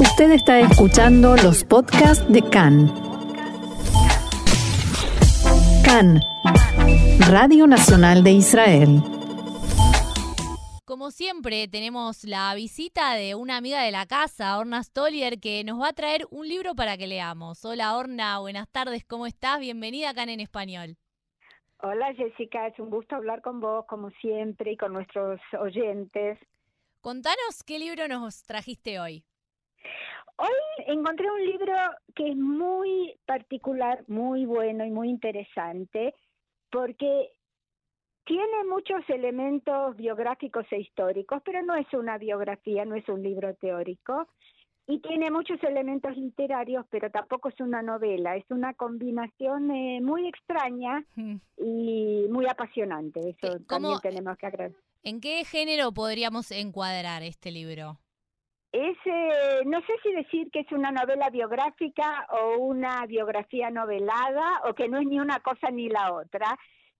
Usted está escuchando los podcasts de CAN. CAN, Radio Nacional de Israel. Como siempre, tenemos la visita de una amiga de la casa, Orna Stolier, que nos va a traer un libro para que leamos. Hola Orna, buenas tardes, ¿cómo estás? Bienvenida acá en español. Hola Jessica, es un gusto hablar con vos como siempre y con nuestros oyentes. Contanos qué libro nos trajiste hoy. Hoy encontré un libro que es muy particular, muy bueno y muy interesante, porque tiene muchos elementos biográficos e históricos, pero no es una biografía, no es un libro teórico, y tiene muchos elementos literarios, pero tampoco es una novela, es una combinación eh, muy extraña y muy apasionante, eso Eh, ¿cómo- también tenemos que agradecer. ¿En qué género podríamos encuadrar este libro? Es, eh, no sé si decir que es una novela biográfica o una biografía novelada o que no es ni una cosa ni la otra.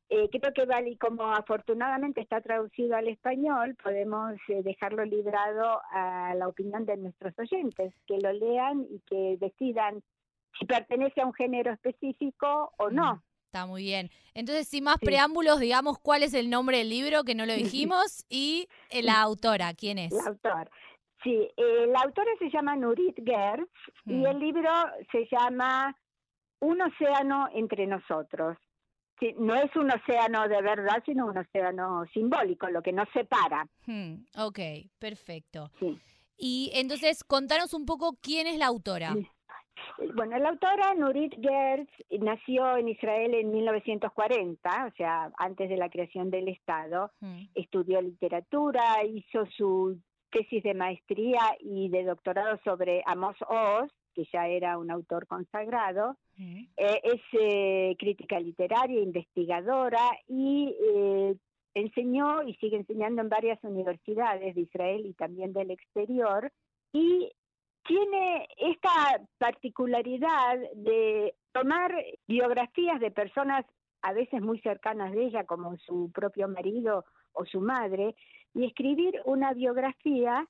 Eh, creo que vale, y como afortunadamente está traducido al español, podemos eh, dejarlo librado a la opinión de nuestros oyentes, que lo lean y que decidan si pertenece a un género específico o no. Mm, Está muy bien. Entonces, sin más Sí. preámbulos, digamos cuál es el nombre del libro, que no lo dijimos, y la autora, ¿quién es? El autor. Sí, eh, la autora se llama Nurit Gertz y Mm. el libro se llama Un océano entre nosotros. Sí, no es un océano de verdad, sino un océano simbólico, lo que nos separa. Hmm, ok, perfecto. Sí. Y entonces, contanos un poco quién es la autora. Sí. Bueno, la autora Nurit Gertz nació en Israel en 1940, o sea, antes de la creación del Estado. Hmm, Estudió literatura, hizo su tesis de maestría y de doctorado sobre Amos Oz, que ya era un autor consagrado. Eh, es eh, crítica literaria, investigadora y eh, enseñó y sigue enseñando en varias universidades de Israel y también del exterior. Y tiene esta particularidad de tomar biografías de personas a veces muy cercanas de ella, como su propio marido o su madre, y escribir una biografía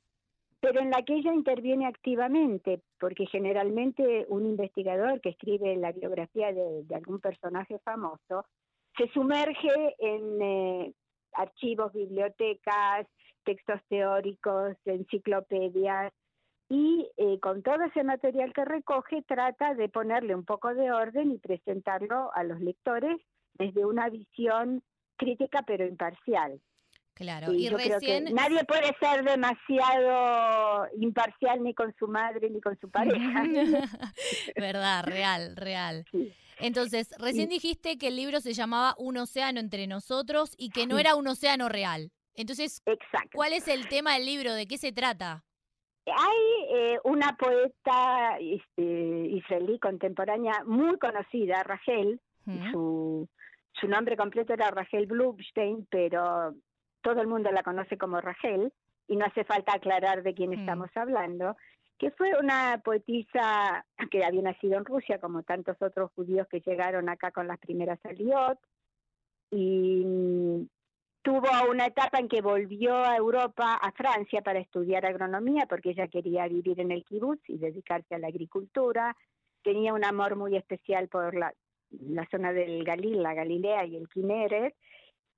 pero en la que ella interviene activamente, porque generalmente un investigador que escribe la biografía de, algún personaje famoso se sumerge en eh, archivos, bibliotecas, textos teóricos, enciclopedias, y eh, con todo ese material que recoge trata de ponerle un poco de orden y presentarlo a los lectores desde una visión crítica pero imparcial. Claro, y yo creo que recién... nadie puede ser demasiado imparcial ni con su madre ni con su pareja. Verdad, real, real. Sí. Entonces, recién dijiste que el libro se llamaba Un océano entre nosotros y que no Sí. era un océano real. Entonces, Exacto. ¿cuál es el tema del libro? ¿De qué se trata? Hay eh, una poeta este, israelí contemporánea muy conocida, Rachel, su, su nombre completo era Rachel Blumstein, pero todo el mundo la conoce como Rachel, y no hace falta aclarar de quién Mm. estamos hablando, que fue una poetisa que había nacido en Rusia, como tantos otros judíos que llegaron acá con las primeras aliot, y mm, tuvo una etapa en que volvió a Europa, a Francia, para estudiar agronomía, porque ella quería vivir en el kibutz y dedicarse a la agricultura. Tenía un amor muy especial por la, la zona del Galil, la Galilea y el Kineret.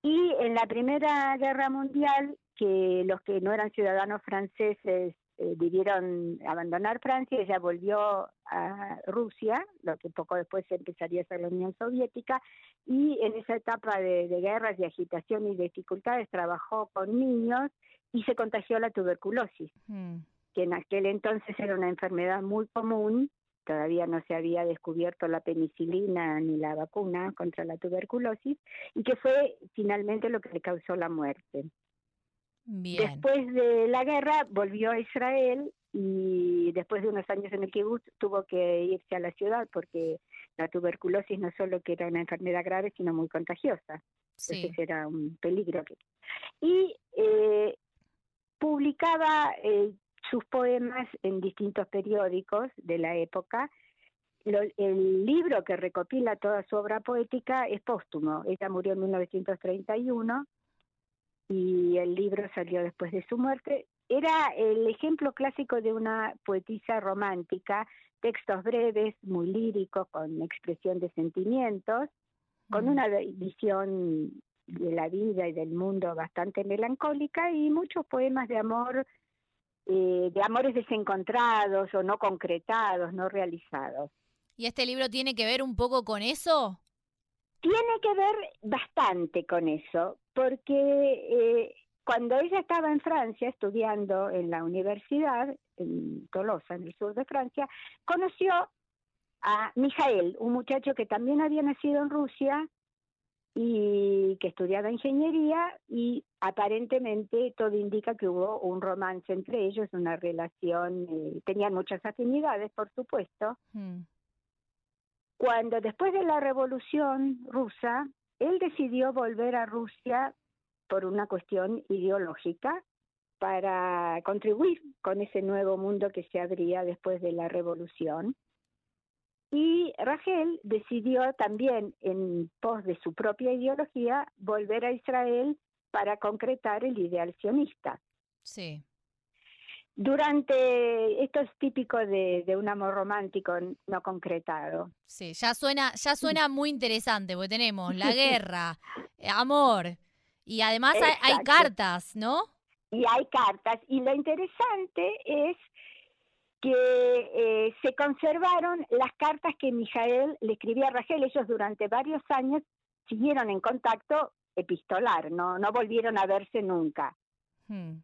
Y en la Primera Guerra Mundial, que los que no eran ciudadanos franceses eh, debieron abandonar Francia, ella volvió a Rusia, lo que poco después empezaría a ser la Unión Soviética, y en esa etapa de, de guerras, de agitación y dificultades trabajó con niños y se contagió la tuberculosis, hmm. que en aquel entonces era una enfermedad muy común, todavía no se había descubierto la penicilina ni la vacuna contra la tuberculosis, y que fue finalmente lo que le causó la muerte. Bien. Después de la guerra volvió a Israel y después de unos años en el kibbutz tuvo que irse a la ciudad porque la tuberculosis no solo que era una enfermedad grave, sino muy contagiosa. Sí. Entonces era un peligro. Y eh, publicaba eh, sus poemas en distintos periódicos de la época. Lo- el libro que recopila toda su obra poética es póstumo. Ella murió en 1931 y el libro salió después de su muerte. era el ejemplo clásico de una poetisa romántica, textos breves, muy líricos, con expresión de sentimientos, con una visión de la vida y del mundo bastante melancólica y muchos poemas de amor, eh, de amores desencontrados o no concretados, no realizados. ¿Y este libro tiene que ver un poco con eso? Tiene que ver bastante con eso, porque eh, cuando ella estaba en Francia estudiando en la universidad, en Tolosa, en el sur de Francia, conoció a Mijael, un muchacho que también había nacido en Rusia y que estudiaba ingeniería y aparentemente todo indica que hubo un romance entre ellos, una relación, eh, tenían muchas afinidades, por supuesto. Mm. Cuando después de la revolución rusa, él decidió volver a Rusia por una cuestión ideológica para contribuir con ese nuevo mundo que se abría después de la revolución. Y Rachel decidió también, en pos de su propia ideología, volver a Israel para concretar el ideal sionista. Sí. Durante, esto es típico de, un amor romántico no concretado. Sí, ya suena, ya suena muy interesante, porque tenemos la guerra, amor, y además hay, cartas, ¿no? Y hay cartas, y lo interesante es que eh, se conservaron las cartas que Mijael le escribía a Rachel. Ellos durante varios años siguieron en contacto epistolar, no, no volvieron a verse nunca. Hmm.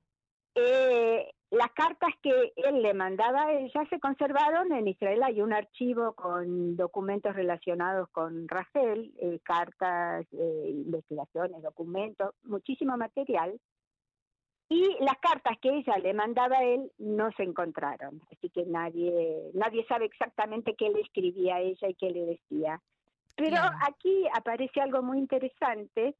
Eh, las cartas que él le mandaba a ella se conservaron en Israel. Hay un archivo con documentos relacionados con Rachel, eh, cartas, investigaciones, documentos, muchísimo material. Y las cartas que ella le mandaba a él no se encontraron, así que nadie, nadie sabe exactamente qué le escribía a ella y qué le decía. Pero aquí aparece algo muy interesante.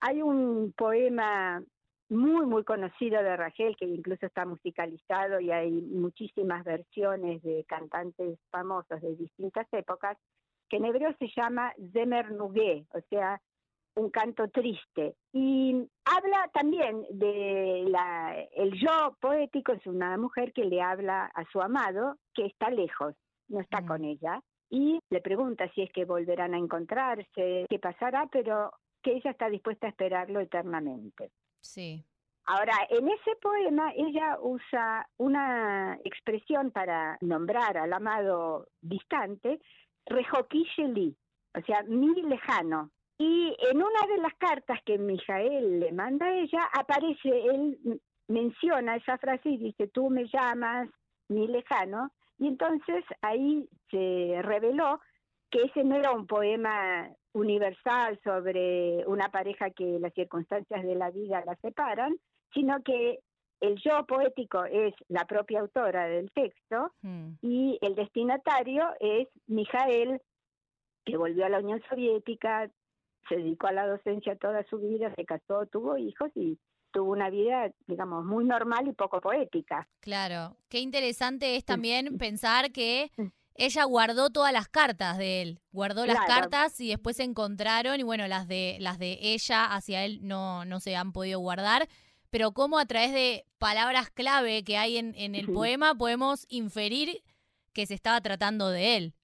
Hay un poema muy, muy conocido de Rachel, que incluso está musicalizado y hay muchísimas versiones de cantantes famosos de distintas épocas, que en hebreo se llama Zemer Nugé, o sea, un canto triste. Y habla también de la, el yo poético, es una mujer que le habla a su amado, que está lejos, no está con ella, y le pregunta si es que volverán a encontrarse, qué pasará, pero que ella está dispuesta a esperarlo eternamente. Sí. Ahora, en ese poema ella usa una expresión para nombrar al amado distante, Rejokisheli, o sea, mi lejano, y en una de las cartas que Mijael le manda a ella, aparece, él menciona esa frase y dice, tú me llamas mi lejano, y entonces ahí se reveló que ese no era un poema universal sobre una pareja que las circunstancias de la vida la separan, sino que el yo poético es la propia autora del texto hmm. y el destinatario es Mijael, que volvió a la Unión Soviética, se dedicó a la docencia toda su vida, se casó, tuvo hijos y tuvo una vida, digamos, muy normal y poco poética. Claro, qué interesante es también pensar que ella guardó todas las cartas de él, guardó las cartas y después se encontraron y bueno, las de las de ella hacia él no no se han podido guardar, pero cómo a través de palabras clave que hay en, en el poema podemos inferir que se estaba tratando de él.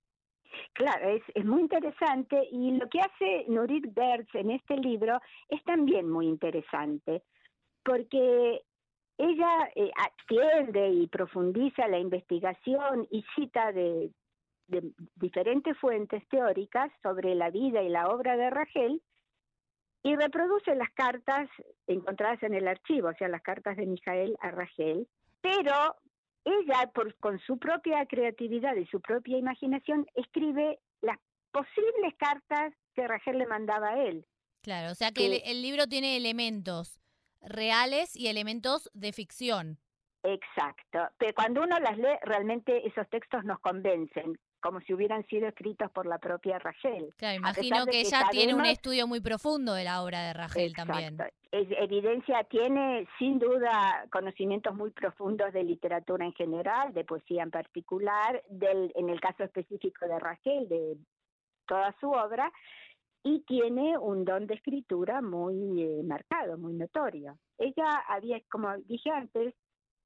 Claro, es, muy interesante y lo que hace Nurit Bertz en este libro es también muy interesante, porque ella eh, atiende y profundiza la investigación y cita de, de, diferentes fuentes teóricas sobre la vida y la obra de Rachel y reproduce las cartas encontradas en el archivo, o sea, las cartas de Mijael a Rachel, pero ella, por, con su propia creatividad y su propia imaginación, escribe las posibles cartas que Rachel le mandaba a él. Claro, o sea que, el, libro tiene elementos reales y elementos de ficción. Exacto, pero cuando uno las lee, realmente esos textos nos convencen, como si hubieran sido escritos por la propia Rachel. Claro, imagino que, ella tiene un estudio muy profundo de la obra de Rachel también. Es, evidencia tiene sin duda conocimientos muy profundos de literatura en general, de poesía en particular, del, en el caso específico de Rachel, de toda su obra, y tiene un don de escritura muy eh, marcado, muy notorio. Ella había, como dije antes,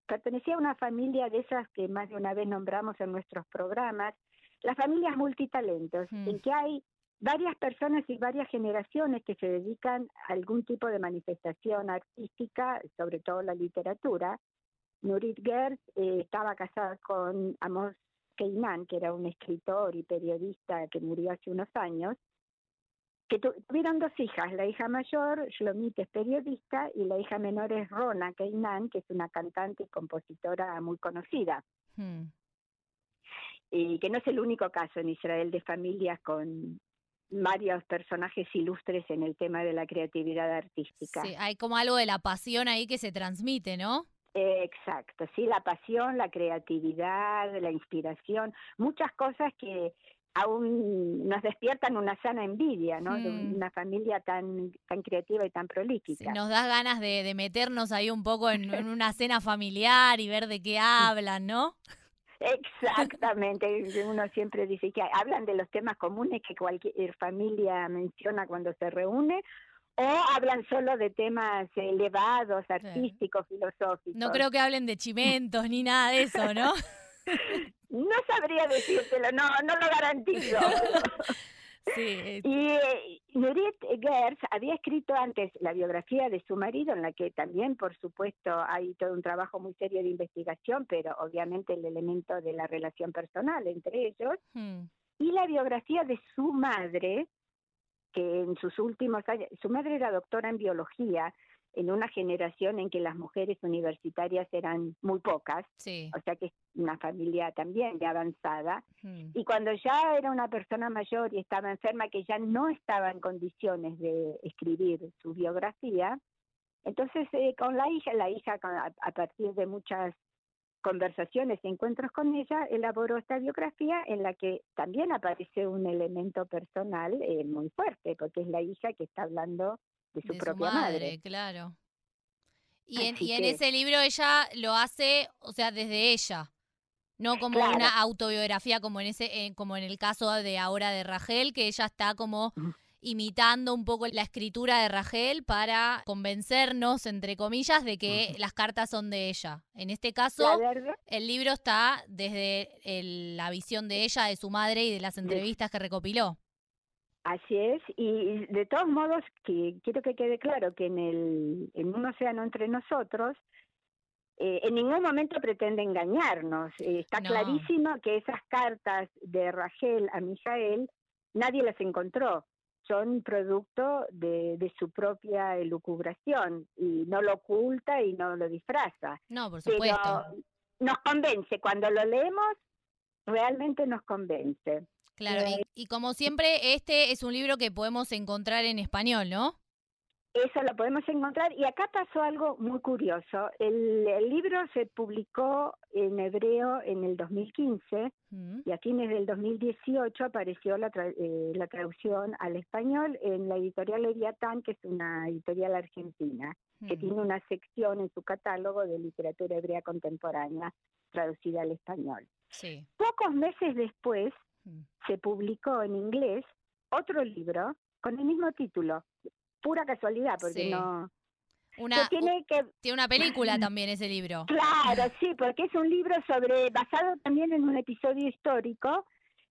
pertenecía a una familia de esas que más de una vez nombramos en nuestros programas, las familias multitalentos, Mm. en que hay varias personas y varias generaciones que se dedican a algún tipo de manifestación artística, sobre todo la literatura. Nurit Gertz eh, estaba casada con Amos Keinan, que era un escritor y periodista que murió hace unos años, que tu- tuvieron dos hijas, la hija mayor, Shlomit, es periodista, y la hija menor es Rona Keinan, que es una cantante y compositora muy conocida Hmm. Y que no es el único caso en Israel de familias con varios personajes ilustres en el tema de la creatividad artística. Sí, hay como algo de la pasión ahí que se transmite, ¿no? Eh, Exacto, sí, la pasión, la creatividad, la inspiración, muchas cosas que aún nos despiertan una sana envidia, ¿no? De Mm. una familia tan tan creativa y tan Sí, prolífica. nos da ganas de, de meternos ahí un poco en, en una cena familiar y ver de qué hablan, ¿no? Exactamente, uno siempre dice que hablan de los temas comunes que cualquier familia menciona cuando se reúne o hablan solo de temas elevados, artísticos, filosóficos. No creo que hablen de chimentos ni nada de eso, ¿no? No sabría decírtelo, no, no lo garantizo. Sí, Y eh, Nurit Gertz había escrito antes la biografía de su marido, en la que también, por supuesto, hay todo un trabajo muy serio de investigación, pero obviamente el elemento de la relación personal entre ellos, hmm, y la biografía de su madre, que en sus últimos años, su madre era doctora en biología, en una generación en que las mujeres universitarias eran muy pocas, sí. o sea que es una familia también ya avanzada, hmm. y cuando ya era una persona mayor y estaba enferma, que ya no estaba en condiciones de escribir su biografía, entonces eh, con la hija, la hija con- a, a partir de muchas conversaciones y encuentros con ella, elaboró esta biografía en la que también aparece un elemento personal eh, muy fuerte, porque es la hija que está hablando de su de propia su madre. madre, claro. Y en, y ese libro ella lo hace, o sea, desde ella, no como Claro. una autobiografía como en ese, eh, como en el caso de ahora de Rachel, que ella está como imitando un poco la escritura de Rachel para convencernos, entre comillas, de que las cartas son de ella. En este caso, el libro está desde el- la visión de ella, de su madre y de las entrevistas que recopiló. Así es, y de todos modos, que quiero que quede claro que en, el, en un océano entre nosotros, eh, en ningún momento pretende engañarnos. Eh, está No. clarísimo que esas cartas de Rachel a Mijael, nadie las encontró. Son producto de, de su propia elucubración y no lo oculta y no lo disfraza. No, por Pero supuesto. nos convence, cuando lo leemos, realmente nos convence. Claro, y, y como siempre, este es un libro que podemos encontrar en español, ¿no? Eso lo podemos encontrar. Y acá pasó algo muy curioso. El, el libro se publicó en hebreo en el 2015 Mm, y a fines del 2018 apareció la, tra- eh, la traducción al español en la editorial Leviatán, que es una editorial argentina, que mm. tiene una sección en su catálogo de literatura hebrea contemporánea traducida al español. Sí. Pocos meses después. Se publicó en inglés otro libro con el mismo título. Pura casualidad, porque Sí. no, Una, que tiene que tiene una película también ese libro. claro sí porque es un libro sobre basado también en un episodio histórico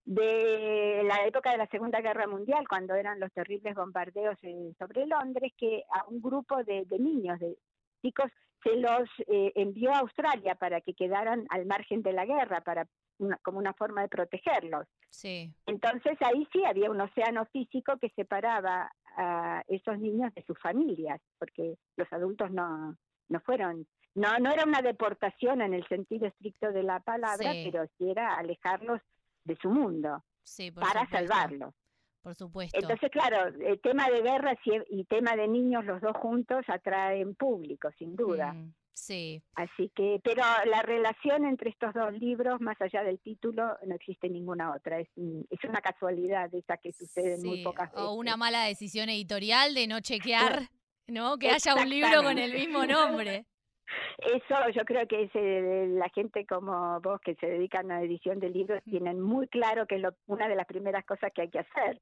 de la época de la Segunda Guerra Mundial cuando eran los terribles bombardeos eh, sobre Londres que a un grupo de, de niños de chicos se los eh, envió a Australia para que quedaran al margen de la guerra para una- como una forma de protegerlos Sí. entonces ahí sí había un océano físico que separaba a esos niños de sus familias, porque los adultos no, no fueron, no, no era una deportación en el sentido estricto de la palabra, Sí. pero sí era alejarlos de su mundo Sí, para supuesto, salvarlos. Por supuesto. Entonces, claro, el tema de guerra y tema de niños, los dos juntos, atraen público, sin duda. Mm, sí. Así que, pero la relación entre estos dos libros, más allá del título, no existe ninguna otra. Es, es una casualidad esa que sucede muy pocas veces. O una mala decisión editorial de no chequear, ¿no? Que haya un libro con el mismo nombre. Eso yo creo que es, eh, la gente como vos que se dedican a edición de libros tienen muy claro que es lo- una de las primeras cosas que hay que hacer.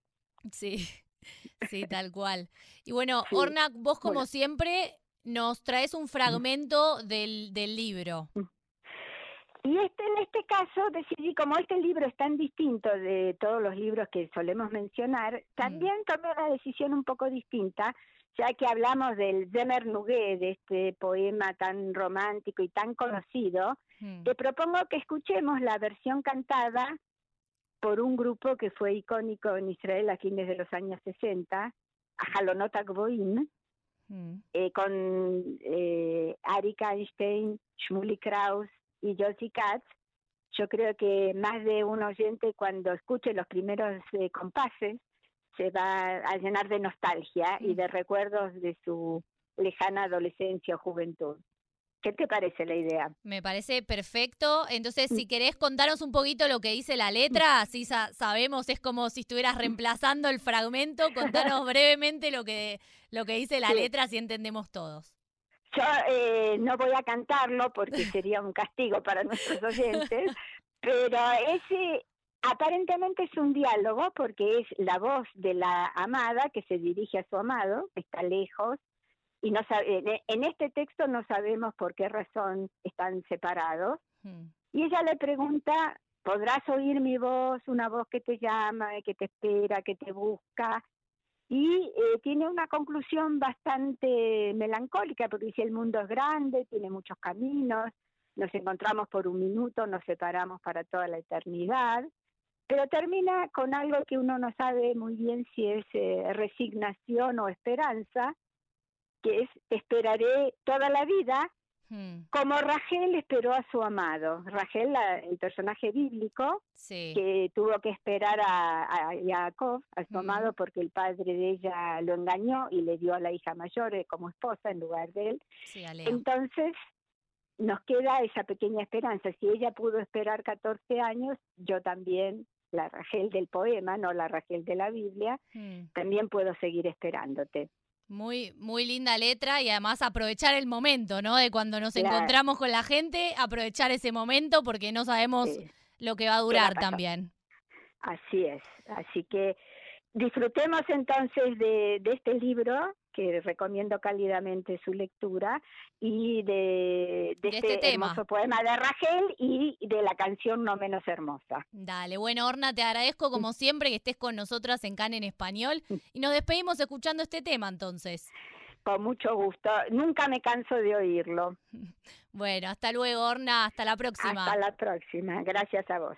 Sí, sí, tal cual. Y bueno, Sí. Orna, vos como Bueno. siempre nos traes un fragmento del, del libro. Y este, en este caso decidí, como este libro es tan distinto de todos los libros que solemos mencionar, también tomé una decisión un poco distinta, ya que hablamos del Zemer Nuguet, de este poema tan romántico y tan conocido, te propongo que escuchemos la versión cantada por un grupo que fue icónico en Israel a fines de los años 60, Halonot Agboim, eh, con eh, Arik Einstein, Shmuley Kraus y Josie Katz. Yo creo que más de un oyente cuando escuche los primeros eh, compases se va a llenar de nostalgia y de recuerdos de su lejana adolescencia o juventud. ¿Qué te parece la idea? Me parece perfecto. Entonces, si querés contarnos un poquito lo que dice la letra, así sabemos, es como si estuvieras reemplazando el fragmento. Contanos brevemente lo que, lo que dice la letra, si entendemos todos. Yo eh, no voy a cantarlo porque sería un castigo para nuestros oyentes, pero ese aparentemente es un diálogo porque es la voz de la amada que se dirige a su amado, que está lejos, y no en este texto no sabemos por qué razón están separados. Hmm. Y ella le pregunta, ¿podrás oír mi voz, una voz que te llama, que te espera, que te busca? Y eh, tiene una conclusión bastante melancólica, porque dice, el mundo es grande, tiene muchos caminos, nos encontramos por un minuto, nos separamos para toda la eternidad, pero termina con algo que uno no sabe muy bien si es eh, resignación o esperanza, que es esperaré toda la vida, hmm. como Rachel esperó a su amado. Rachel, el personaje bíblico, que tuvo que esperar a, a Jacob, a su amado, hmm. porque el padre de ella lo engañó y le dio a la hija mayor eh, como esposa en lugar de él. Entonces, nos queda esa pequeña esperanza. Si ella pudo esperar 14 años, yo también, la Rachel del poema, no la Rachel de la Biblia, hmm. también puedo seguir esperándote. Muy, muy linda letra y además aprovechar el momento, ¿no? De cuando nos encontramos con la gente, aprovechar ese momento porque no sabemos lo que va a durar también. Así es, así que disfrutemos entonces de, de este libro que recomiendo cálidamente su lectura, y de, de, este, este hermoso poema de Rachel y de la canción no menos hermosa. Dale, bueno, Orna, te agradezco como siempre que estés con nosotras en CAN en español y nos despedimos escuchando este tema entonces. Con mucho gusto, nunca me canso de oírlo. Bueno, hasta luego, Orna, hasta la próxima. Hasta la próxima, gracias a vos.